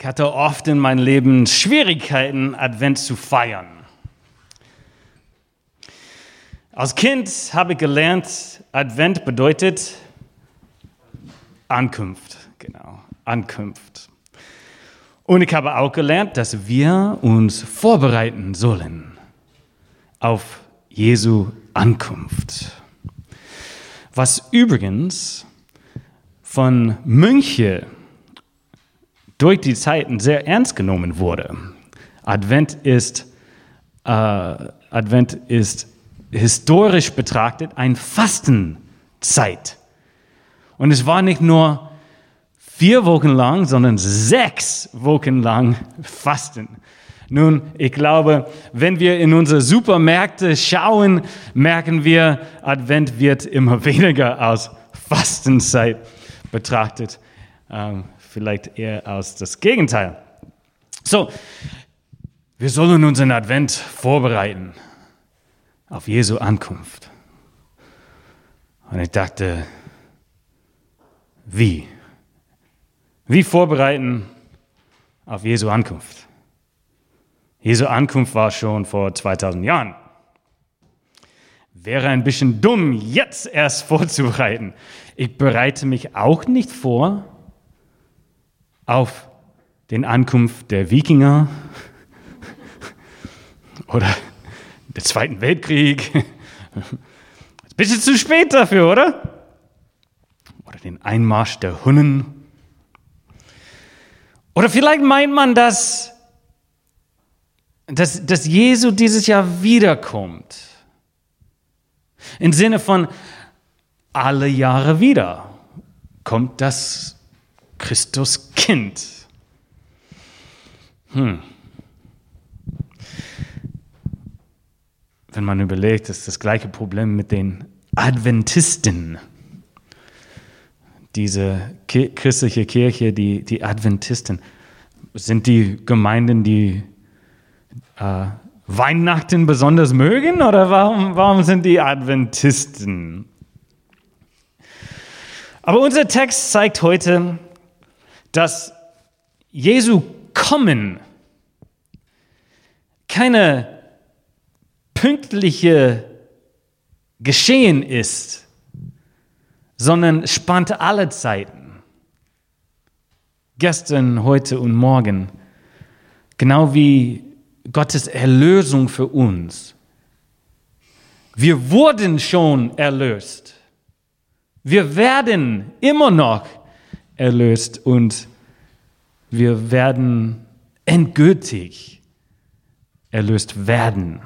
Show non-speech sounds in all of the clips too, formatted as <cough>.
Ich hatte oft in meinem Leben Schwierigkeiten, Advent zu feiern. Als Kind habe ich gelernt, Advent bedeutet Ankunft. Genau, Ankunft. Und ich habe auch gelernt, dass wir uns vorbereiten sollen auf Jesu Ankunft. Was übrigens von Mönchen durch die Zeiten sehr ernst genommen wurde. Advent ist, äh, Advent ist historisch betrachtet ein Fastenzeit. Und es war nicht nur vier Wochen lang, sondern sechs Wochen lang Fasten. Nun, ich glaube, wenn wir in unsere Supermärkte schauen, merken wir, Advent wird immer <laughs> weniger als Fastenzeit betrachtet. Ähm, vielleicht eher aus das Gegenteil. So, wir sollen unseren Advent vorbereiten auf Jesu Ankunft. Und ich dachte, wie? Wie vorbereiten auf Jesu Ankunft? Jesu Ankunft war schon vor 2000 Jahren. Wäre ein bisschen dumm, jetzt erst <laughs> vorzubereiten. Ich bereite mich auch nicht vor auf den Ankunft der Wikinger oder den Zweiten Weltkrieg. Ein bisschen zu spät dafür, oder? Oder den Einmarsch der Hunnen. Oder vielleicht meint man, dass, dass, dass Jesu dieses Jahr wiederkommt. Im Sinne von alle Jahre wieder kommt das Christuskind. Hm. Wenn man überlegt, ist das gleiche Problem mit den Adventisten. Diese christliche Kirche, die, die Adventisten, sind die Gemeinden, die äh, Weihnachten besonders mögen oder warum, warum sind die Adventisten? Aber unser Text zeigt heute, dass Jesu Kommen keine pünktliche Geschehen ist, sondern spannt alle Zeiten. Gestern, heute und morgen. Genau wie Gottes Erlösung für uns. Wir wurden schon erlöst. Wir werden immer noch erlöst und wir werden endgültig erlöst werden.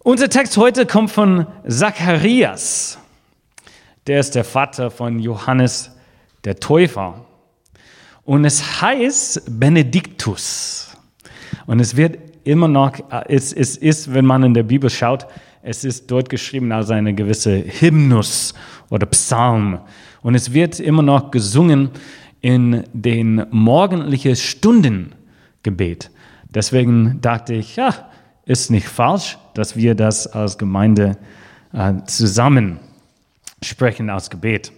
Unser Text heute kommt von Zacharias. Der ist der Vater von Johannes der Täufer. Und es heißt Benediktus. Und es wird immer noch, es, es ist, wenn man in der Bibel schaut, es ist dort geschrieben als eine gewisse Hymnus oder Psalm. Und es wird immer noch gesungen in den morgendlichen Stundengebet. Deswegen dachte ich, ja, ist nicht falsch, dass wir das als Gemeinde äh, zusammen sprechen als Gebet.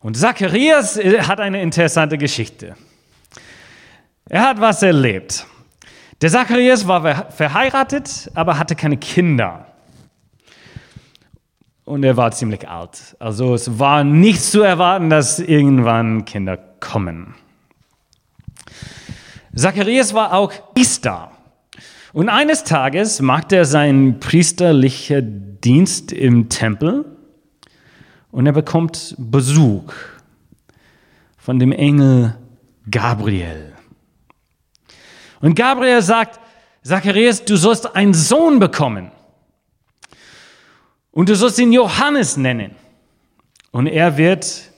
Und Zacharias äh, hat eine interessante Geschichte. Er hat was erlebt. Der Zacharias war verheiratet, aber hatte keine Kinder und er war ziemlich alt. Also es war nicht zu erwarten, dass irgendwann Kinder kommen. Zacharias war auch Priester. Und eines Tages macht er seinen priesterlichen Dienst im Tempel und er bekommt Besuch von dem Engel Gabriel. Und Gabriel sagt, Zacharias, du sollst einen Sohn bekommen. Und du sollst ihn Johannes nennen. Und er wird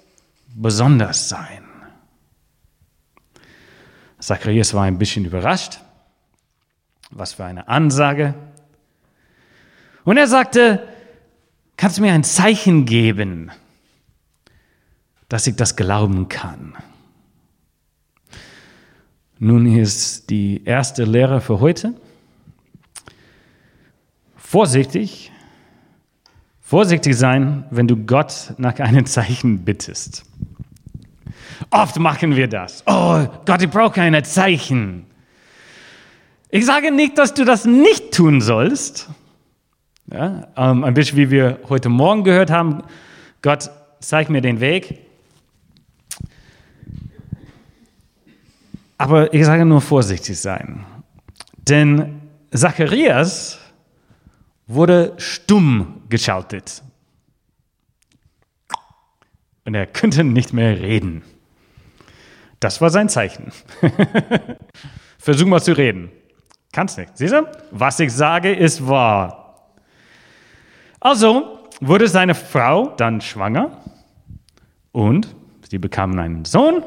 besonders sein. Zacharias war ein bisschen überrascht. Was für eine Ansage. Und er sagte, kannst du mir ein Zeichen geben, dass ich das glauben kann? Nun ist die erste Lehre für heute. Vorsichtig Vorsichtig sein, wenn du Gott nach einem Zeichen bittest. Oft machen wir das. Oh Gott, ich brauche ein Zeichen. Ich sage nicht, dass du das nicht tun sollst. Ja, ähm, ein bisschen wie wir heute Morgen gehört haben. Gott, zeig mir den Weg. Aber ich sage nur vorsichtig sein. Denn Zacharias wurde stumm geschaltet. Und er könnte nicht mehr reden. Das war sein Zeichen. <laughs> Versuch mal zu reden. Kannst nicht. Siehst du? Was ich sage, ist wahr. Also wurde seine Frau dann schwanger und sie bekamen einen Sohn.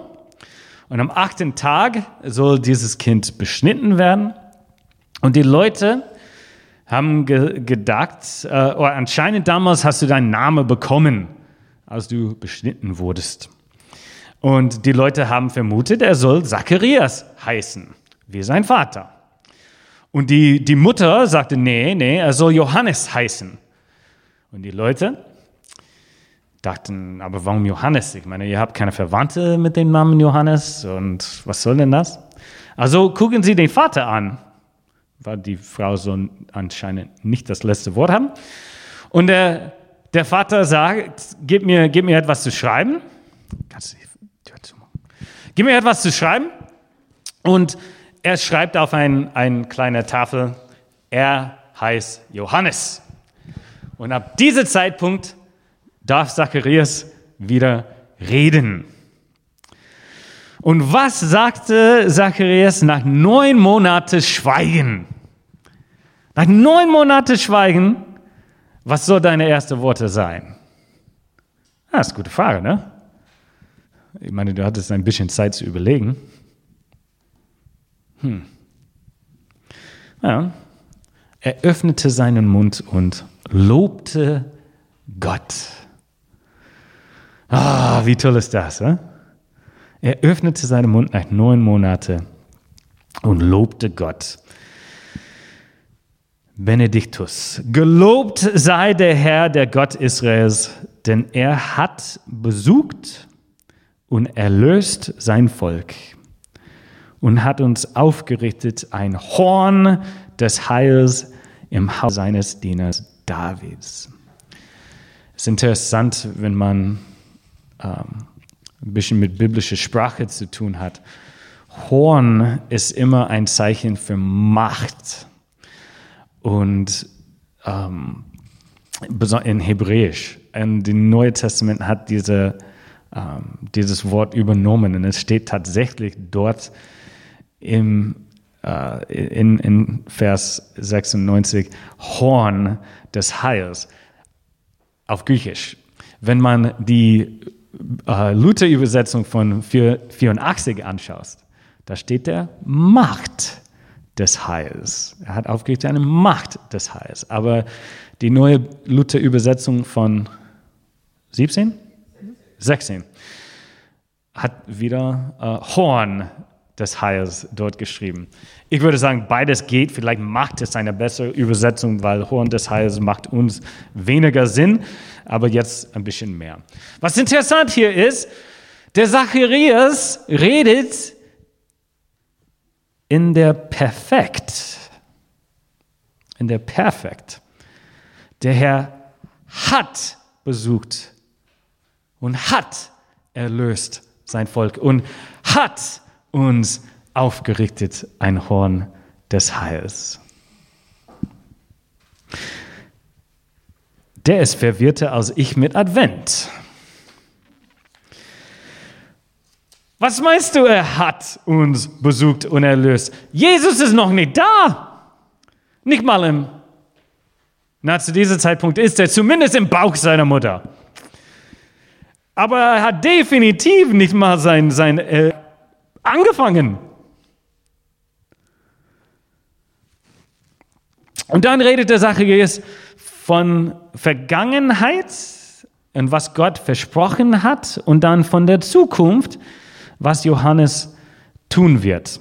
Und am achten Tag soll dieses Kind beschnitten werden. Und die Leute haben ge gedacht, äh, oder anscheinend damals hast du deinen Namen bekommen, als du beschnitten wurdest. Und die Leute haben vermutet, er soll Zacharias heißen, wie sein Vater. Und die, die Mutter sagte, nee, nee, er soll Johannes heißen. Und die Leute dachten, aber warum Johannes? Ich meine, ihr habt keine Verwandte mit dem Namen Johannes und was soll denn das? Also gucken Sie den Vater an, weil die Frau soll anscheinend nicht das letzte Wort haben. Und der, der Vater sagt, gib mir, gib mir etwas zu schreiben. Gib mir etwas zu schreiben. Und er schreibt auf ein, ein kleine Tafel, er heißt Johannes. Und ab diesem Zeitpunkt darf Zacharias wieder reden. Und was sagte Zacharias nach neun Monaten Schweigen? Nach neun Monaten Schweigen, was soll deine erste Worte sein? Ah, ist eine gute Frage, ne? Ich meine, du hattest ein bisschen Zeit zu überlegen. Hm. Ja. Er öffnete seinen Mund und lobte Gott. Ah, wie toll ist das? Eh? Er öffnete seinen Mund nach neun Monaten und lobte Gott. Benediktus. Gelobt sei der Herr, der Gott Israels, denn er hat besucht und erlöst sein Volk und hat uns aufgerichtet ein Horn des Heils im Haus seines Dieners Davids. Es ist interessant, wenn man ähm, ein bisschen mit biblischer Sprache zu tun hat. Horn ist immer ein Zeichen für Macht. Und ähm, in Hebräisch. Und das Neue Testament hat diese, ähm, dieses Wort übernommen. Und es steht tatsächlich dort im, äh, in, in Vers 96 Horn des Heils auf Griechisch. Wenn man die äh, Luther-Übersetzung von 84 anschaust, da steht der Macht des Heils. Er hat aufgeregt eine Macht des Heils. Aber die neue Luther-Übersetzung von 17? 16 hat wieder äh, Horn des Heils dort geschrieben. Ich würde sagen, beides geht. Vielleicht macht es eine bessere Übersetzung, weil Horn des Heils macht uns weniger Sinn, aber jetzt ein bisschen mehr. Was interessant hier ist, der Zacharias redet in der Perfekt. In der Perfekt. Der Herr hat besucht und hat erlöst sein Volk und hat uns aufgerichtet ein Horn des Heils. Der ist verwirrter als ich mit Advent. Was meinst du, er hat uns besucht und erlöst? Jesus ist noch nicht da. Nicht mal im, na, zu diesem Zeitpunkt ist er zumindest im Bauch seiner Mutter. Aber er hat definitiv nicht mal sein, sein äh, angefangen. Und dann redet der Zacharias von Vergangenheit und was Gott versprochen hat und dann von der Zukunft, was Johannes tun wird.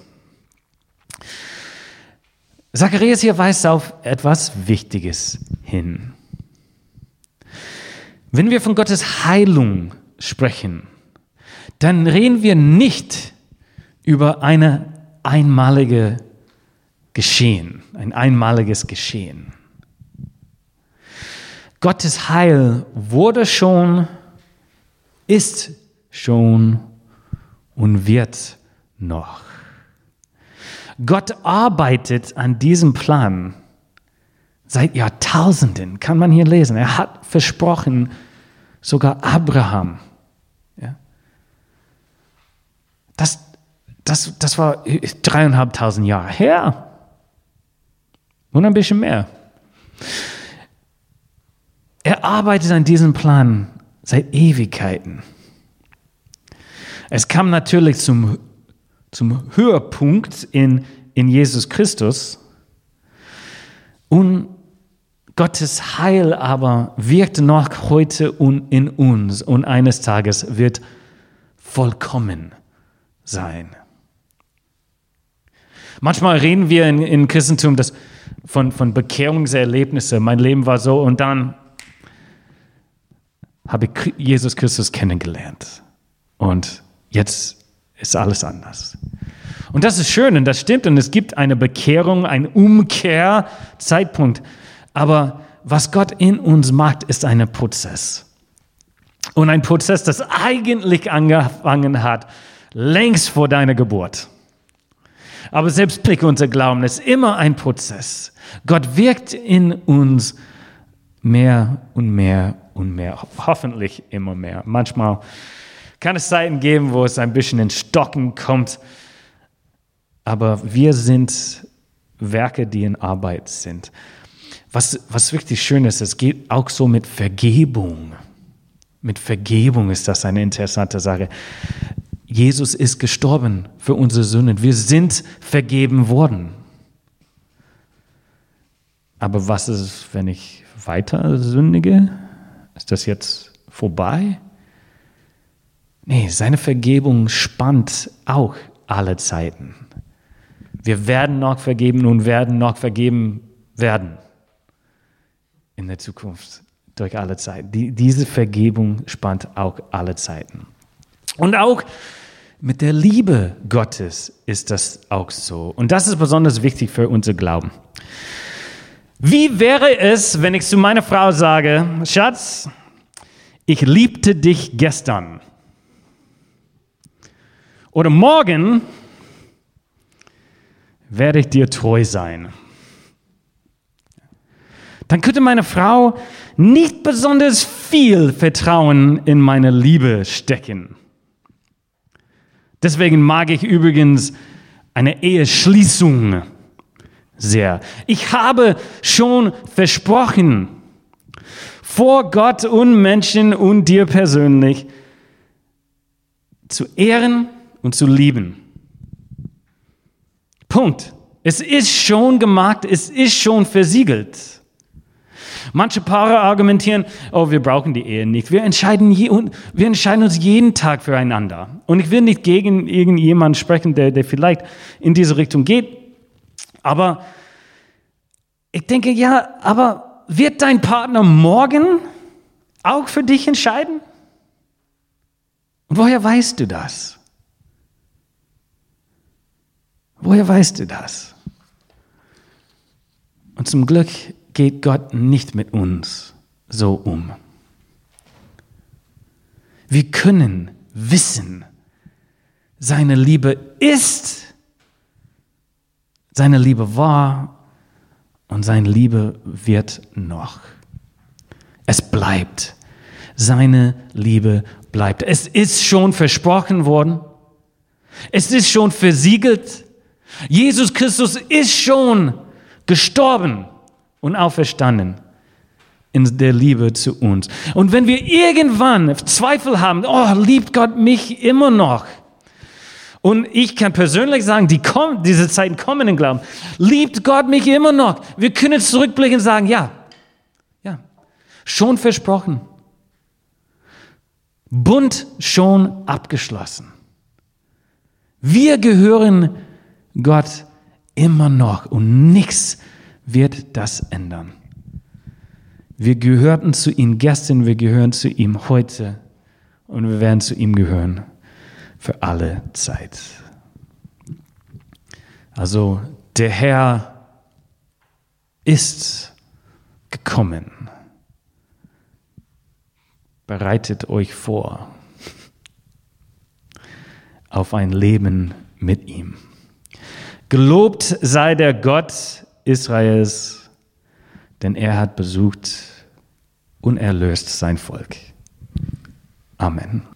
Zacharias hier weist auf etwas Wichtiges hin. Wenn wir von Gottes Heilung sprechen, dann reden wir nicht über eine einmalige Geschehen, ein einmaliges Geschehen. Gottes Heil wurde schon, ist schon und wird noch. Gott arbeitet an diesem Plan seit Jahrtausenden, kann man hier lesen. Er hat versprochen, sogar Abraham. Ja. Das, das, das war dreieinhalbtausend Jahre her. Und ein bisschen mehr. Er arbeitet an diesem Plan seit Ewigkeiten. Es kam natürlich zum, zum Höhepunkt in, in Jesus Christus. Und Gottes Heil aber wirkt noch heute und in uns und eines Tages wird vollkommen sein. Manchmal reden wir in, in Christentum das, von, von Bekehrungserlebnissen. Mein Leben war so und dann habe ich Jesus Christus kennengelernt. Und jetzt ist alles anders. Und das ist schön und das stimmt und es gibt eine Bekehrung, einen Umkehrzeitpunkt. Aber was Gott in uns macht, ist ein Prozess. Und ein Prozess, das eigentlich angefangen hat, längst vor deiner Geburt. Aber selbst Blick unser Glauben ist immer ein Prozess. Gott wirkt in uns mehr und mehr und mehr. Hoffentlich immer mehr. Manchmal kann es Zeiten geben, wo es ein bisschen in Stocken kommt. Aber wir sind Werke, die in Arbeit sind. Was, was wirklich schön ist, es geht auch so mit Vergebung. Mit Vergebung ist das eine interessante Sache. Jesus ist gestorben für unsere Sünden. Wir sind vergeben worden. Aber was ist, wenn ich weiter sündige? Ist das jetzt vorbei? Nee, seine Vergebung spannt auch alle Zeiten. Wir werden noch vergeben und werden noch vergeben werden in der Zukunft durch alle Zeiten. Die, diese Vergebung spannt auch alle Zeiten. Und auch mit der Liebe Gottes ist das auch so. Und das ist besonders wichtig für unser Glauben. Wie wäre es, wenn ich zu meiner Frau sage, Schatz, ich liebte dich gestern. Oder morgen werde ich dir treu sein dann könnte meine Frau nicht besonders viel Vertrauen in meine Liebe stecken. Deswegen mag ich übrigens eine Eheschließung sehr. Ich habe schon versprochen, vor Gott und Menschen und dir persönlich zu ehren und zu lieben. Punkt. Es ist schon gemacht, es ist schon versiegelt. Manche Paare argumentieren, oh, wir brauchen die Ehe nicht. Wir entscheiden, je, wir entscheiden uns jeden Tag füreinander. Und ich will nicht gegen irgendjemanden sprechen, der, der vielleicht in diese Richtung geht. Aber ich denke, ja, aber wird dein Partner morgen auch für dich entscheiden? Und woher weißt du das? Woher weißt du das? Und zum Glück geht Gott nicht mit uns so um. Wir können wissen, seine Liebe ist, seine Liebe war und seine Liebe wird noch. Es bleibt. Seine Liebe bleibt. Es ist schon versprochen worden. Es ist schon versiegelt. Jesus Christus ist schon gestorben und auferstanden in der Liebe zu uns. Und wenn wir irgendwann Zweifel haben, oh, liebt Gott mich immer noch? Und ich kann persönlich sagen, die kommen, diese Zeiten kommen im Glauben. Liebt Gott mich immer noch? Wir können zurückblicken und sagen, ja, ja, schon versprochen. Bund schon abgeschlossen. Wir gehören Gott immer noch und nichts wird das ändern. Wir gehörten zu ihm gestern, wir gehören zu ihm heute und wir werden zu ihm gehören. Für alle Zeit. Also der Herr ist gekommen. Bereitet euch vor auf ein Leben mit ihm. Gelobt sei der Gott Israels, denn er hat besucht und erlöst sein Volk. Amen.